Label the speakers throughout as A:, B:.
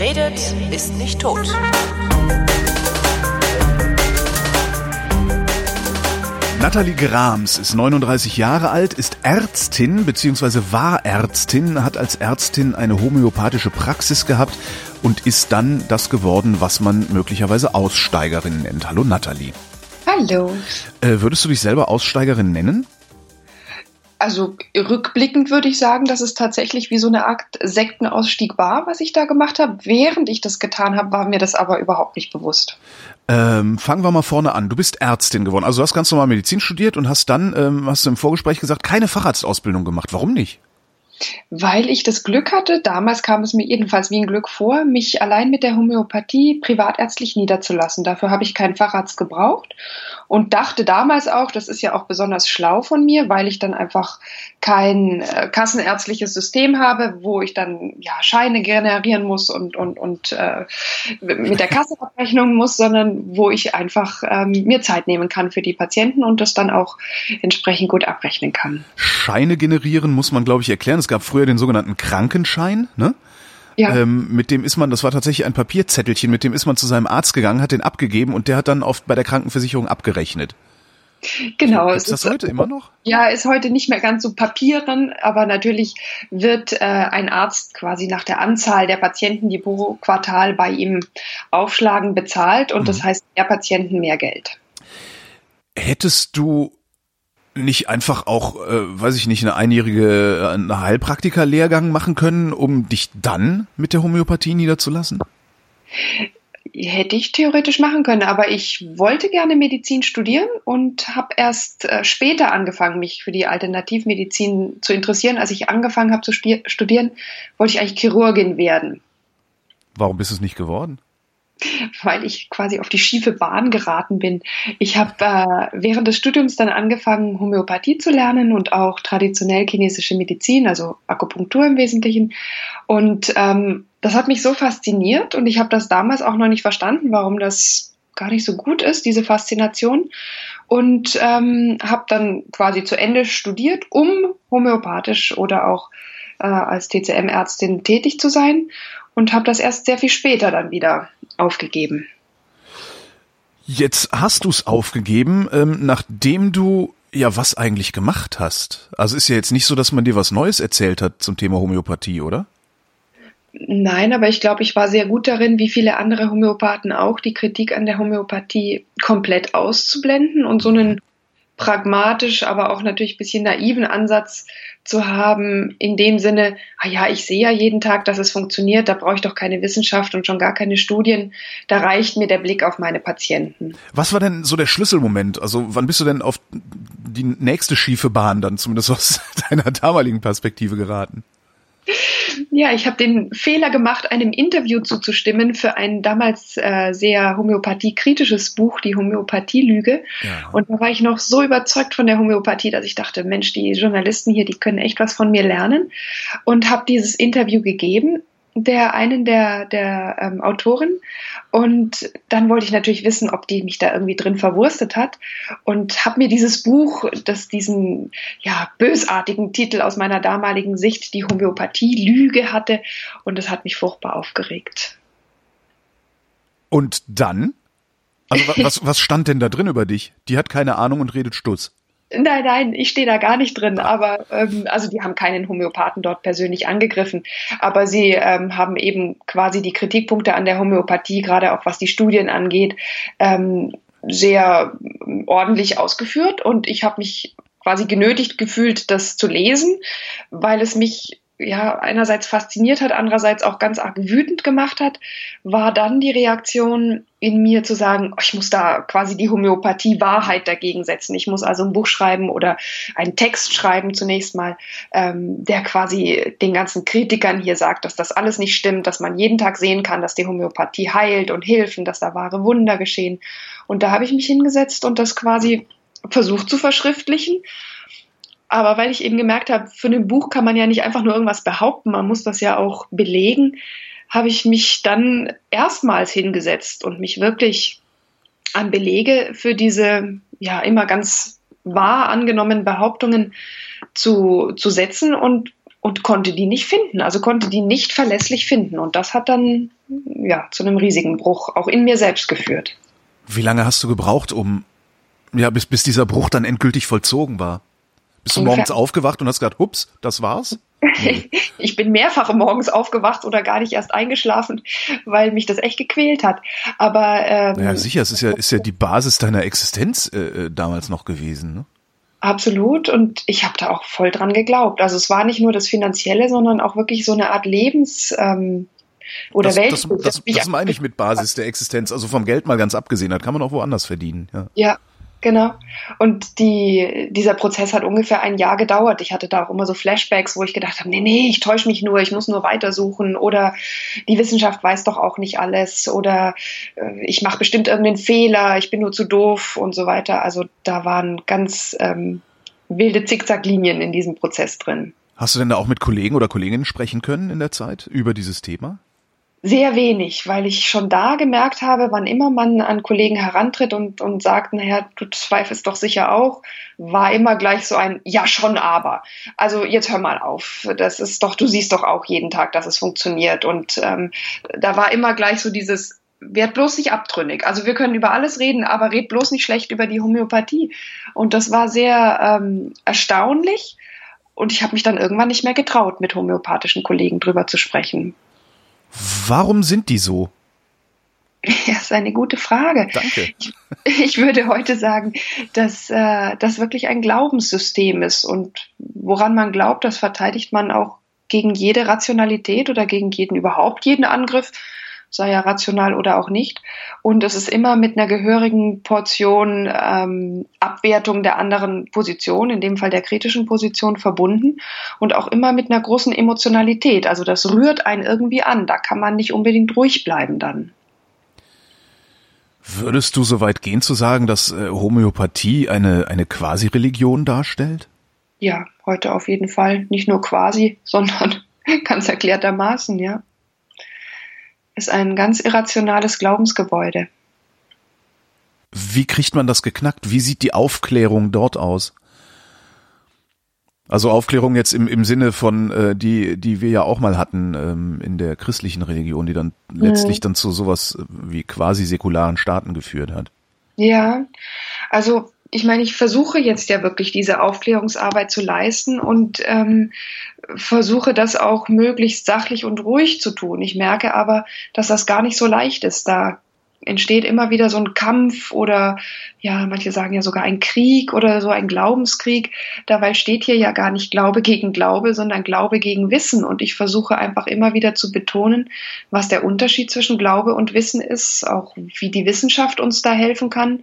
A: Wer redet, ist nicht tot.
B: Nathalie Grams ist 39 Jahre alt, ist Ärztin bzw. war Ärztin, hat als Ärztin eine homöopathische Praxis gehabt und ist dann das geworden, was man möglicherweise Aussteigerin nennt. Hallo Nathalie.
C: Hallo.
B: Äh, würdest du dich selber Aussteigerin nennen?
C: Also rückblickend würde ich sagen, dass es tatsächlich wie so eine Art Sektenausstieg war, was ich da gemacht habe. Während ich das getan habe, war mir das aber überhaupt nicht bewusst.
B: Ähm, fangen wir mal vorne an. Du bist Ärztin geworden. Also du hast ganz normal Medizin studiert und hast dann, ähm, hast du im Vorgespräch gesagt, keine Facharztausbildung gemacht. Warum nicht?
C: Weil ich das Glück hatte, damals kam es mir jedenfalls wie ein Glück vor, mich allein mit der Homöopathie privatärztlich niederzulassen. Dafür habe ich keinen Facharzt gebraucht und dachte damals auch, das ist ja auch besonders schlau von mir, weil ich dann einfach kein äh, kassenärztliches System habe, wo ich dann ja Scheine generieren muss und und und äh, mit der Kasse abrechnen muss, sondern wo ich einfach ähm, mir Zeit nehmen kann für die Patienten und das dann auch entsprechend gut abrechnen kann.
B: Scheine generieren muss man, glaube ich, erklären. Es gab früher den sogenannten Krankenschein, ne? Ja. Ähm, mit dem ist man, das war tatsächlich ein Papierzettelchen, mit dem ist man zu seinem Arzt gegangen, hat den abgegeben und der hat dann oft bei der Krankenversicherung abgerechnet.
C: Genau.
B: Ist das heute immer noch?
C: Ja, ist heute nicht mehr ganz so papieren, aber natürlich wird äh, ein Arzt quasi nach der Anzahl der Patienten, die pro Quartal bei ihm aufschlagen, bezahlt und mhm. das heißt mehr Patienten, mehr Geld.
B: Hättest du nicht einfach auch, äh, weiß ich nicht, eine einjährige äh, eine Heilpraktiker-Lehrgang machen können, um dich dann mit der Homöopathie niederzulassen?
C: Hätte ich theoretisch machen können, aber ich wollte gerne Medizin studieren und habe erst äh, später angefangen, mich für die Alternativmedizin zu interessieren. Als ich angefangen habe zu studieren, wollte ich eigentlich Chirurgin werden.
B: Warum bist du es nicht geworden?
C: Weil ich quasi auf die schiefe Bahn geraten bin. Ich habe äh, während des Studiums dann angefangen, Homöopathie zu lernen und auch traditionell chinesische Medizin, also Akupunktur im Wesentlichen. Und ähm, das hat mich so fasziniert und ich habe das damals auch noch nicht verstanden, warum das gar nicht so gut ist, diese Faszination. Und ähm, habe dann quasi zu Ende studiert, um homöopathisch oder auch äh, als TCM-Ärztin tätig zu sein und habe das erst sehr viel später dann wieder aufgegeben.
B: Jetzt hast du es aufgegeben, ähm, nachdem du ja was eigentlich gemacht hast. Also ist ja jetzt nicht so, dass man dir was Neues erzählt hat zum Thema Homöopathie, oder?
C: Nein, aber ich glaube, ich war sehr gut darin, wie viele andere Homöopathen auch, die Kritik an der Homöopathie komplett auszublenden und so einen pragmatisch, aber auch natürlich ein bisschen naiven Ansatz zu haben, in dem Sinne, ah ja, ich sehe ja jeden Tag, dass es funktioniert, da brauche ich doch keine Wissenschaft und schon gar keine Studien, da reicht mir der Blick auf meine Patienten.
B: Was war denn so der Schlüsselmoment? Also wann bist du denn auf die nächste schiefe Bahn dann zumindest aus deiner damaligen Perspektive geraten?
C: Ja, ich habe den Fehler gemacht, einem Interview zuzustimmen für ein damals äh, sehr homöopathiekritisches Buch, die Homöopathielüge. Ja. Und da war ich noch so überzeugt von der Homöopathie, dass ich dachte, Mensch, die Journalisten hier, die können echt was von mir lernen. Und habe dieses Interview gegeben der einen der, der ähm, Autoren und dann wollte ich natürlich wissen, ob die mich da irgendwie drin verwurstet hat und habe mir dieses Buch, das diesen ja bösartigen Titel aus meiner damaligen Sicht, die Homöopathie Lüge hatte und das hat mich furchtbar aufgeregt.
B: Und dann? Also was, was stand denn da drin über dich? Die hat keine Ahnung und redet Stuss.
C: Nein, nein, ich stehe da gar nicht drin. Aber ähm, also die haben keinen Homöopathen dort persönlich angegriffen, aber sie ähm, haben eben quasi die Kritikpunkte an der Homöopathie, gerade auch was die Studien angeht, ähm, sehr ordentlich ausgeführt. Und ich habe mich quasi genötigt gefühlt, das zu lesen, weil es mich ja einerseits fasziniert hat, andererseits auch ganz arg wütend gemacht hat, war dann die Reaktion in mir zu sagen, oh, ich muss da quasi die Homöopathie Wahrheit dagegen setzen. Ich muss also ein Buch schreiben oder einen Text schreiben zunächst mal, ähm, der quasi den ganzen Kritikern hier sagt, dass das alles nicht stimmt, dass man jeden Tag sehen kann, dass die Homöopathie heilt und hilft und dass da wahre Wunder geschehen. Und da habe ich mich hingesetzt und das quasi versucht zu verschriftlichen aber weil ich eben gemerkt habe, für ein Buch kann man ja nicht einfach nur irgendwas behaupten, man muss das ja auch belegen, habe ich mich dann erstmals hingesetzt und mich wirklich an Belege für diese ja immer ganz wahr angenommenen Behauptungen zu, zu setzen und und konnte die nicht finden, also konnte die nicht verlässlich finden. Und das hat dann ja zu einem riesigen Bruch auch in mir selbst geführt.
B: Wie lange hast du gebraucht, um ja bis bis dieser Bruch dann endgültig vollzogen war? Bist du morgens aufgewacht und hast gesagt, hups, das war's?
C: ich bin mehrfach morgens aufgewacht oder gar nicht erst eingeschlafen, weil mich das echt gequält hat. Aber
B: ähm, ja, sicher, es ist ja ist ja die Basis deiner Existenz äh, äh damals noch gewesen. Ne?
C: Absolut. Und ich habe da auch voll dran geglaubt. Also es war nicht nur das Finanzielle, sondern auch wirklich so eine Art Lebens ähm, oder
B: das,
C: Welt.
B: Das, das, das, das meine ich mit Basis der Existenz. Also vom Geld mal ganz abgesehen, das kann man auch woanders verdienen. Ja.
C: ja, Genau. Und die, dieser Prozess hat ungefähr ein Jahr gedauert. Ich hatte da auch immer so Flashbacks, wo ich gedacht habe, nee, nee, ich täusche mich nur, ich muss nur weitersuchen oder die Wissenschaft weiß doch auch nicht alles oder äh, ich mache bestimmt irgendeinen Fehler, ich bin nur zu doof und so weiter. Also da waren ganz ähm, wilde Zickzacklinien in diesem Prozess drin.
B: Hast du denn da auch mit Kollegen oder Kolleginnen sprechen können in der Zeit über dieses Thema?
C: Sehr wenig, weil ich schon da gemerkt habe, wann immer man an Kollegen herantritt und, und sagt, naja, du zweifelst doch sicher auch, war immer gleich so ein Ja schon aber. Also jetzt hör mal auf. Das ist doch, du siehst doch auch jeden Tag, dass es funktioniert. Und ähm, da war immer gleich so dieses werd bloß nicht abtrünnig. Also wir können über alles reden, aber red bloß nicht schlecht über die Homöopathie. Und das war sehr ähm, erstaunlich. Und ich habe mich dann irgendwann nicht mehr getraut, mit homöopathischen Kollegen drüber zu sprechen.
B: Warum sind die so?
C: Ja, ist eine gute Frage.
B: Danke.
C: Ich, ich würde heute sagen, dass äh, das wirklich ein Glaubenssystem ist und woran man glaubt, das verteidigt man auch gegen jede Rationalität oder gegen jeden überhaupt jeden Angriff sei er rational oder auch nicht. Und es ist immer mit einer gehörigen Portion ähm, Abwertung der anderen Position, in dem Fall der kritischen Position, verbunden und auch immer mit einer großen Emotionalität. Also das rührt einen irgendwie an. Da kann man nicht unbedingt ruhig bleiben dann.
B: Würdest du so weit gehen zu sagen, dass äh, Homöopathie eine, eine Quasi-Religion darstellt?
C: Ja, heute auf jeden Fall. Nicht nur quasi, sondern ganz erklärtermaßen, ja ist ein ganz irrationales Glaubensgebäude.
B: Wie kriegt man das geknackt? Wie sieht die Aufklärung dort aus? Also Aufklärung jetzt im, im Sinne von, äh, die, die wir ja auch mal hatten ähm, in der christlichen Religion, die dann mhm. letztlich dann zu sowas wie quasi säkularen Staaten geführt hat.
C: Ja, also ich meine, ich versuche jetzt ja wirklich diese Aufklärungsarbeit zu leisten und ähm, versuche das auch möglichst sachlich und ruhig zu tun. Ich merke aber, dass das gar nicht so leicht ist. Da entsteht immer wieder so ein Kampf oder ja, manche sagen ja sogar ein Krieg oder so ein Glaubenskrieg. Dabei steht hier ja gar nicht Glaube gegen Glaube, sondern Glaube gegen Wissen. Und ich versuche einfach immer wieder zu betonen, was der Unterschied zwischen Glaube und Wissen ist, auch wie die Wissenschaft uns da helfen kann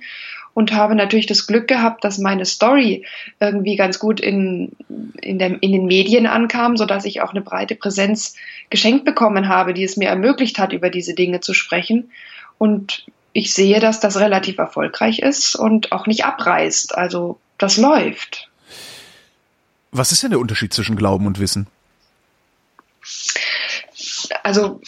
C: und habe natürlich das Glück gehabt, dass meine Story irgendwie ganz gut in, in, der, in den Medien ankam, sodass ich auch eine breite Präsenz geschenkt bekommen habe, die es mir ermöglicht hat, über diese Dinge zu sprechen. Und ich sehe, dass das relativ erfolgreich ist und auch nicht abreißt. Also das läuft.
B: Was ist denn der Unterschied zwischen Glauben und Wissen?
C: Also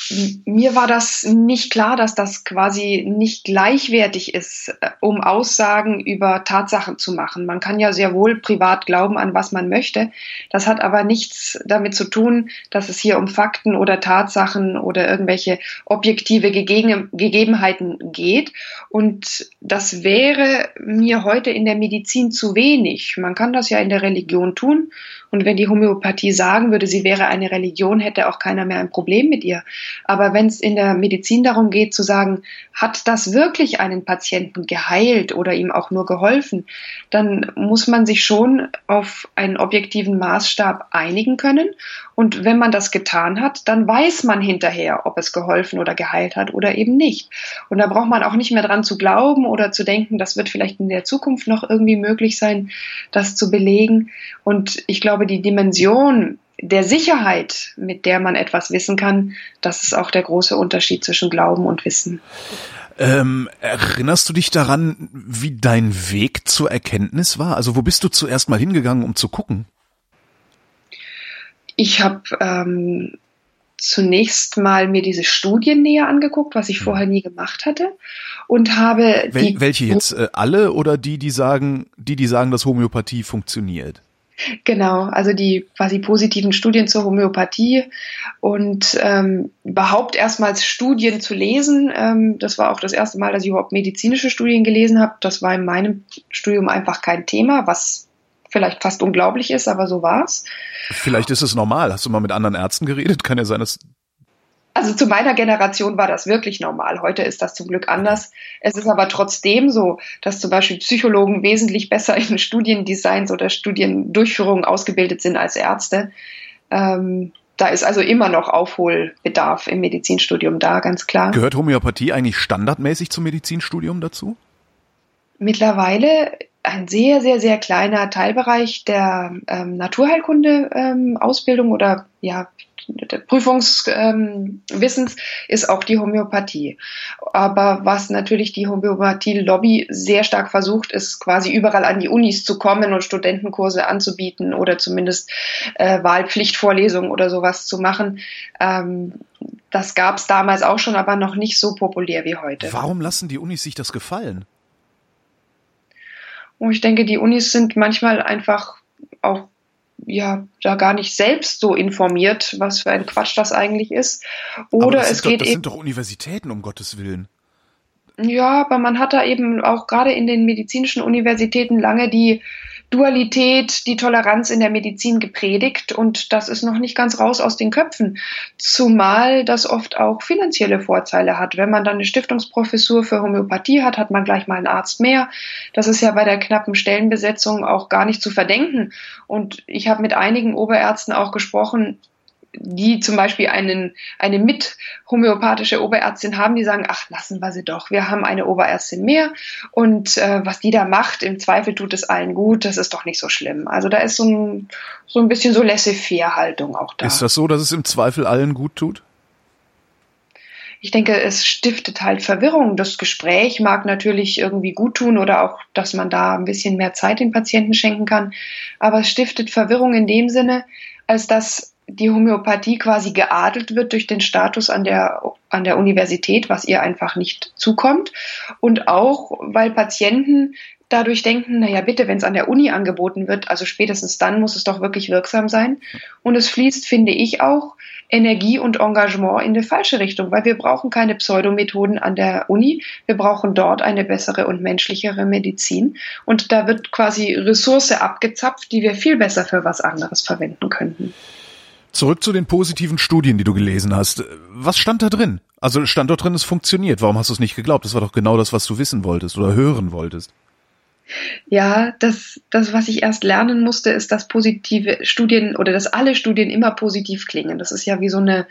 C: mir war das nicht klar, dass das quasi nicht gleichwertig ist, äh, um Aussagen über Tatsachen zu machen. Man kann ja sehr wohl privat glauben an was man möchte. Das hat aber nichts damit zu tun, dass es hier um Fakten oder Tatsachen oder irgendwelche objektive Gegebenheiten geht. Und das wäre mir heute in der Medizin zu wenig. Man kann das ja in der Religion tun. Und wenn die Homöopathie sagen würde, sie wäre eine Religion, hätte auch keiner mehr ein Problem mit ihr. Aber wenn es in der Medizin darum geht zu sagen, hat das wirklich einen Patienten geheilt oder ihm auch nur geholfen, dann muss man sich schon auf einen objektiven Maßstab einigen können. Und wenn man das getan hat, dann weiß man hinterher, ob es geholfen oder geheilt hat oder eben nicht. Und da braucht man auch nicht mehr dran zu glauben oder zu denken, das wird vielleicht in der Zukunft noch irgendwie möglich sein, das zu belegen. Und ich glaube, die Dimension der Sicherheit, mit der man etwas wissen kann, das ist auch der große Unterschied zwischen Glauben und Wissen.
B: Ähm, erinnerst du dich daran, wie dein Weg zur Erkenntnis war? Also wo bist du zuerst mal hingegangen, um zu gucken?
C: Ich habe ähm, zunächst mal mir diese Studien näher angeguckt, was ich hm. vorher nie gemacht hatte, und habe
B: Wel welche jetzt äh, alle oder die, die sagen, die die sagen, dass Homöopathie funktioniert?
C: Genau, also die quasi positiven Studien zur Homöopathie und ähm, überhaupt erstmals Studien zu lesen. Ähm, das war auch das erste Mal, dass ich überhaupt medizinische Studien gelesen habe. Das war in meinem Studium einfach kein Thema, was vielleicht fast unglaublich ist, aber so war's.
B: Vielleicht ist es normal. Hast du mal mit anderen Ärzten geredet? Kann ja sein, dass
C: also zu meiner Generation war das wirklich normal. Heute ist das zum Glück anders. Es ist aber trotzdem so, dass zum Beispiel Psychologen wesentlich besser in Studiendesigns oder Studiendurchführungen ausgebildet sind als Ärzte. Ähm, da ist also immer noch Aufholbedarf im Medizinstudium da, ganz klar.
B: Gehört Homöopathie eigentlich standardmäßig zum Medizinstudium dazu?
C: Mittlerweile ein sehr, sehr, sehr kleiner Teilbereich der ähm, Naturheilkunde-Ausbildung ähm, oder ja, Prüfungswissens ähm, ist auch die Homöopathie. Aber was natürlich die Homöopathie-Lobby sehr stark versucht, ist quasi überall an die Unis zu kommen und Studentenkurse anzubieten oder zumindest äh, Wahlpflichtvorlesungen oder sowas zu machen. Ähm, das gab es damals auch schon, aber noch nicht so populär wie heute.
B: Warum lassen die Unis sich das gefallen?
C: Und ich denke, die Unis sind manchmal einfach auch ja da gar nicht selbst so informiert, was für ein Quatsch das eigentlich ist. Oder es geht
B: doch, das sind doch Universitäten um Gottes Willen.
C: Ja, aber man hat da eben auch gerade in den medizinischen Universitäten lange die Dualität, die Toleranz in der Medizin gepredigt und das ist noch nicht ganz raus aus den Köpfen. Zumal das oft auch finanzielle Vorteile hat. Wenn man dann eine Stiftungsprofessur für Homöopathie hat, hat man gleich mal einen Arzt mehr. Das ist ja bei der knappen Stellenbesetzung auch gar nicht zu verdenken. Und ich habe mit einigen Oberärzten auch gesprochen, die zum Beispiel einen, eine mit homöopathische Oberärztin haben, die sagen, ach, lassen wir sie doch, wir haben eine Oberärztin mehr und äh, was die da macht, im Zweifel tut es allen gut, das ist doch nicht so schlimm. Also da ist so ein, so ein bisschen so laissez-faire-Haltung auch da.
B: Ist das so, dass es im Zweifel allen gut tut?
C: ich denke, es stiftet halt Verwirrung. Das Gespräch mag natürlich irgendwie gut tun oder auch, dass man da ein bisschen mehr Zeit den Patienten schenken kann. Aber es stiftet Verwirrung in dem Sinne, als dass die Homöopathie quasi geadelt wird durch den Status an der, an der Universität, was ihr einfach nicht zukommt. Und auch, weil Patienten dadurch denken, naja, bitte, wenn es an der Uni angeboten wird, also spätestens dann muss es doch wirklich wirksam sein. Und es fließt, finde ich, auch Energie und Engagement in die falsche Richtung, weil wir brauchen keine Pseudomethoden an der Uni. Wir brauchen dort eine bessere und menschlichere Medizin. Und da wird quasi Ressource abgezapft, die wir viel besser für was anderes verwenden könnten.
B: Zurück zu den positiven Studien, die du gelesen hast. Was stand da drin? Also stand dort drin, es funktioniert. Warum hast du es nicht geglaubt? Das war doch genau das, was du wissen wolltest oder hören wolltest.
C: Ja, das, das, was ich erst lernen musste, ist, dass positive Studien oder dass alle Studien immer positiv klingen. Das ist ja wie so eine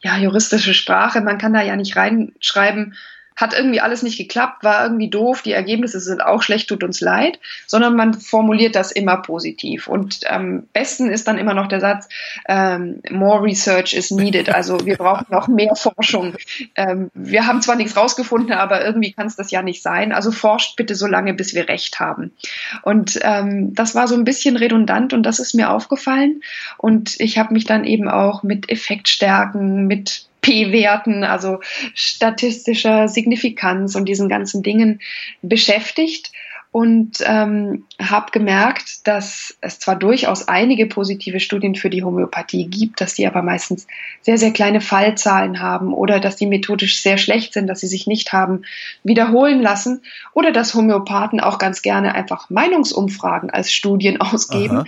C: ja, juristische Sprache. Man kann da ja nicht reinschreiben, hat irgendwie alles nicht geklappt, war irgendwie doof, die Ergebnisse sind auch schlecht, tut uns leid, sondern man formuliert das immer positiv. Und am besten ist dann immer noch der Satz, ähm, more research is needed, also wir brauchen noch mehr Forschung. Ähm, wir haben zwar nichts rausgefunden, aber irgendwie kann es das ja nicht sein. Also forscht bitte so lange, bis wir recht haben. Und ähm, das war so ein bisschen redundant und das ist mir aufgefallen. Und ich habe mich dann eben auch mit Effektstärken, mit P-Werten, also statistischer Signifikanz und diesen ganzen Dingen beschäftigt und ähm, habe gemerkt, dass es zwar durchaus einige positive Studien für die Homöopathie gibt, dass die aber meistens sehr, sehr kleine Fallzahlen haben oder dass die methodisch sehr schlecht sind, dass sie sich nicht haben wiederholen lassen oder dass Homöopathen auch ganz gerne einfach Meinungsumfragen als Studien ausgeben. Aha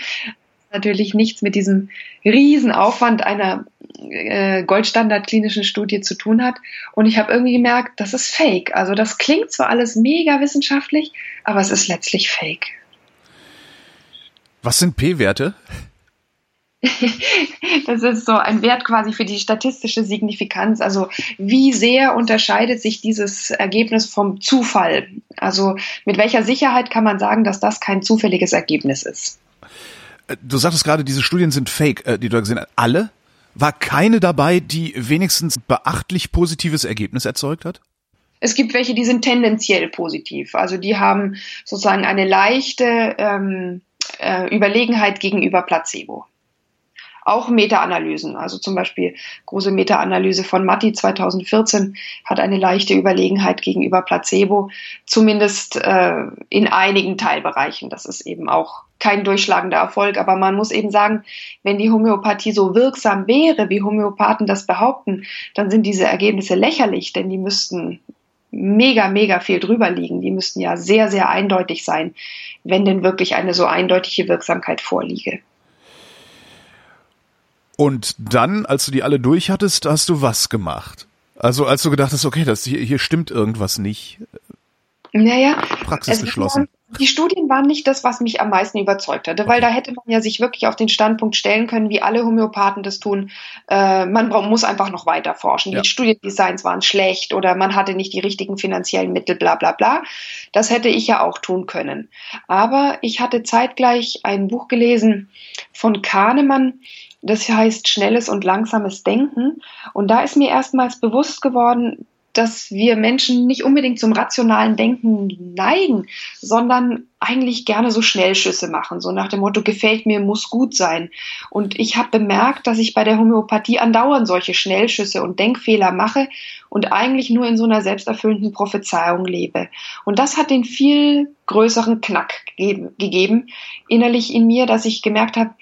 C: natürlich nichts mit diesem Riesenaufwand einer äh, Goldstandard klinischen Studie zu tun hat. Und ich habe irgendwie gemerkt, das ist fake. Also das klingt zwar alles mega wissenschaftlich, aber es ist letztlich fake.
B: Was sind P-Werte?
C: das ist so ein Wert quasi für die statistische Signifikanz. Also wie sehr unterscheidet sich dieses Ergebnis vom Zufall? Also mit welcher Sicherheit kann man sagen, dass das kein zufälliges Ergebnis ist?
B: Du sagtest gerade, diese Studien sind fake, äh, die du gesehen hast. Alle? War keine dabei, die wenigstens beachtlich positives Ergebnis erzeugt hat?
C: Es gibt welche, die sind tendenziell positiv. Also die haben sozusagen eine leichte ähm, äh, Überlegenheit gegenüber Placebo. Auch Meta-Analysen. Also zum Beispiel große Meta-Analyse von Matti 2014 hat eine leichte Überlegenheit gegenüber Placebo, zumindest äh, in einigen Teilbereichen. Das ist eben auch kein durchschlagender Erfolg, aber man muss eben sagen, wenn die Homöopathie so wirksam wäre, wie Homöopathen das behaupten, dann sind diese Ergebnisse lächerlich, denn die müssten mega, mega viel drüber liegen. Die müssten ja sehr, sehr eindeutig sein, wenn denn wirklich eine so eindeutige Wirksamkeit vorliege.
B: Und dann, als du die alle durch hattest, hast du was gemacht? Also als du gedacht hast, okay, das hier, hier stimmt irgendwas nicht.
C: Naja,
B: Praxis geschlossen.
C: Die Studien waren nicht das, was mich am meisten überzeugt hatte, weil da hätte man ja sich wirklich auf den Standpunkt stellen können, wie alle Homöopathen das tun. Äh, man muss einfach noch weiter forschen. Ja. Die Studiendesigns waren schlecht oder man hatte nicht die richtigen finanziellen Mittel, bla bla bla. Das hätte ich ja auch tun können. Aber ich hatte zeitgleich ein Buch gelesen von Kahnemann, das heißt Schnelles und Langsames Denken. Und da ist mir erstmals bewusst geworden, dass wir Menschen nicht unbedingt zum rationalen Denken neigen, sondern eigentlich gerne so Schnellschüsse machen, so nach dem Motto, gefällt mir, muss gut sein. Und ich habe bemerkt, dass ich bei der Homöopathie andauernd solche Schnellschüsse und Denkfehler mache und eigentlich nur in so einer selbsterfüllenden Prophezeiung lebe. Und das hat den viel größeren Knack gegeben, gegeben innerlich in mir, dass ich gemerkt habe,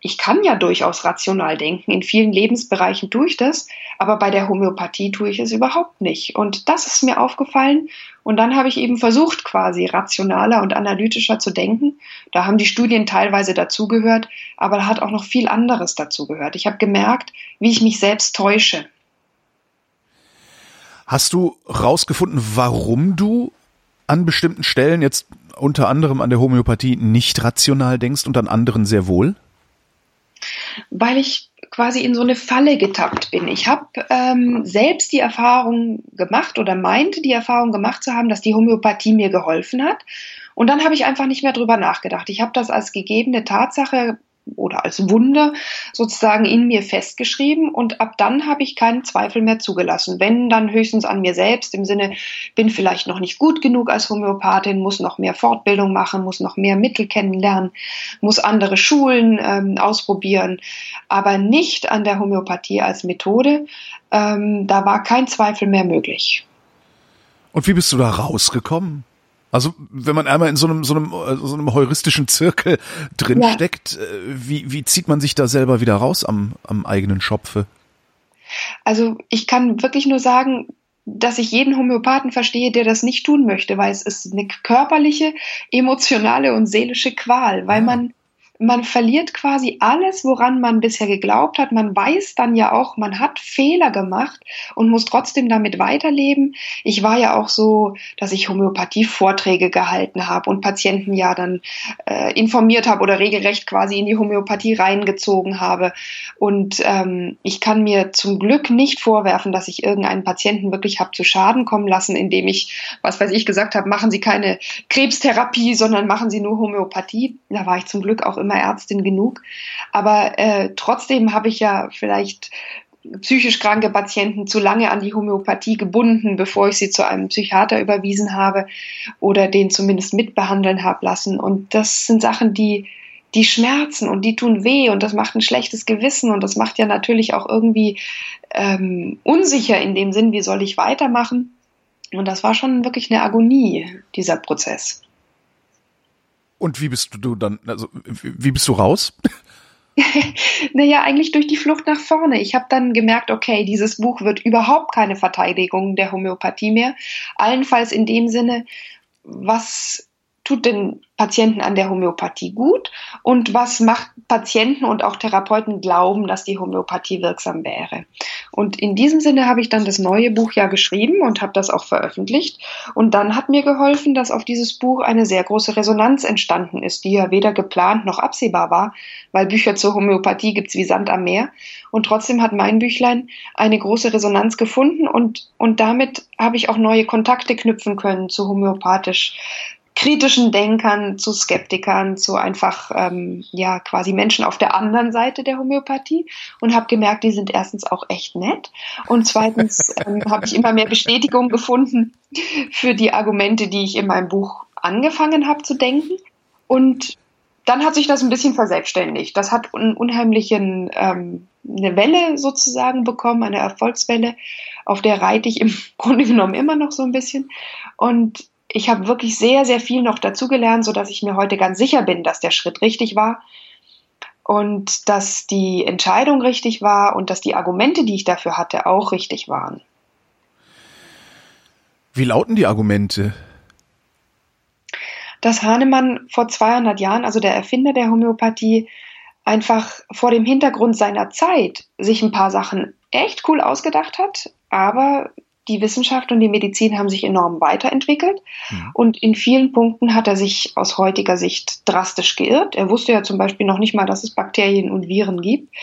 C: ich kann ja durchaus rational denken. In vielen Lebensbereichen tue ich das, aber bei der Homöopathie tue ich es überhaupt nicht. Und das ist mir aufgefallen. Und dann habe ich eben versucht, quasi rationaler und analytischer zu denken. Da haben die Studien teilweise dazugehört, aber da hat auch noch viel anderes dazugehört. Ich habe gemerkt, wie ich mich selbst täusche.
B: Hast du rausgefunden, warum du an bestimmten Stellen jetzt unter anderem an der Homöopathie nicht rational denkst und an anderen sehr wohl?
C: Weil ich quasi in so eine Falle getappt bin. Ich habe ähm, selbst die Erfahrung gemacht oder meinte die Erfahrung gemacht zu haben, dass die Homöopathie mir geholfen hat. Und dann habe ich einfach nicht mehr drüber nachgedacht. Ich habe das als gegebene Tatsache oder als Wunder sozusagen in mir festgeschrieben und ab dann habe ich keinen Zweifel mehr zugelassen. Wenn, dann höchstens an mir selbst im Sinne, bin vielleicht noch nicht gut genug als Homöopathin, muss noch mehr Fortbildung machen, muss noch mehr Mittel kennenlernen, muss andere Schulen ähm, ausprobieren, aber nicht an der Homöopathie als Methode. Ähm, da war kein Zweifel mehr möglich.
B: Und wie bist du da rausgekommen? Also wenn man einmal in so einem so einem äh, so einem heuristischen Zirkel drin ja. steckt, äh, wie wie zieht man sich da selber wieder raus am am eigenen Schopfe?
C: Also ich kann wirklich nur sagen, dass ich jeden Homöopathen verstehe, der das nicht tun möchte, weil es ist eine körperliche, emotionale und seelische Qual, weil man man verliert quasi alles, woran man bisher geglaubt hat. Man weiß dann ja auch, man hat Fehler gemacht und muss trotzdem damit weiterleben. Ich war ja auch so, dass ich Homöopathie-Vorträge gehalten habe und Patienten ja dann äh, informiert habe oder regelrecht quasi in die Homöopathie reingezogen habe. Und ähm, ich kann mir zum Glück nicht vorwerfen, dass ich irgendeinen Patienten wirklich habe zu Schaden kommen lassen, indem ich, was weiß ich, gesagt habe, machen Sie keine Krebstherapie, sondern machen Sie nur Homöopathie. Da war ich zum Glück auch immer immer Ärztin genug. Aber äh, trotzdem habe ich ja vielleicht psychisch kranke Patienten zu lange an die Homöopathie gebunden, bevor ich sie zu einem Psychiater überwiesen habe oder den zumindest mitbehandeln habe lassen. Und das sind Sachen, die, die schmerzen und die tun weh und das macht ein schlechtes Gewissen und das macht ja natürlich auch irgendwie ähm, unsicher in dem Sinn, wie soll ich weitermachen. Und das war schon wirklich eine Agonie, dieser Prozess.
B: Und wie bist du dann, also wie bist du raus?
C: naja, eigentlich durch die Flucht nach vorne. Ich habe dann gemerkt, okay, dieses Buch wird überhaupt keine Verteidigung der Homöopathie mehr. Allenfalls in dem Sinne, was tut den Patienten an der Homöopathie gut und was macht Patienten und auch Therapeuten glauben, dass die Homöopathie wirksam wäre. Und in diesem Sinne habe ich dann das neue Buch ja geschrieben und habe das auch veröffentlicht. Und dann hat mir geholfen, dass auf dieses Buch eine sehr große Resonanz entstanden ist, die ja weder geplant noch absehbar war, weil Bücher zur Homöopathie gibt's wie Sand am Meer. Und trotzdem hat mein Büchlein eine große Resonanz gefunden und, und damit habe ich auch neue Kontakte knüpfen können zu homöopathisch kritischen Denkern, zu Skeptikern, zu einfach ähm, ja quasi Menschen auf der anderen Seite der Homöopathie und habe gemerkt, die sind erstens auch echt nett und zweitens ähm, habe ich immer mehr Bestätigung gefunden für die Argumente, die ich in meinem Buch angefangen habe zu denken und dann hat sich das ein bisschen verselbstständigt. Das hat einen unheimlichen, ähm, eine Welle sozusagen bekommen, eine Erfolgswelle, auf der reite ich im Grunde genommen immer noch so ein bisschen. Und ich habe wirklich sehr, sehr viel noch dazugelernt, sodass ich mir heute ganz sicher bin, dass der Schritt richtig war und dass die Entscheidung richtig war und dass die Argumente, die ich dafür hatte, auch richtig waren.
B: Wie lauten die Argumente?
C: Dass Hahnemann vor 200 Jahren, also der Erfinder der Homöopathie, einfach vor dem Hintergrund seiner Zeit sich ein paar Sachen echt cool ausgedacht hat, aber die Wissenschaft und die Medizin haben sich enorm weiterentwickelt mhm. und in vielen Punkten hat er sich aus heutiger Sicht drastisch geirrt. Er wusste ja zum Beispiel noch nicht mal, dass es Bakterien und Viren gibt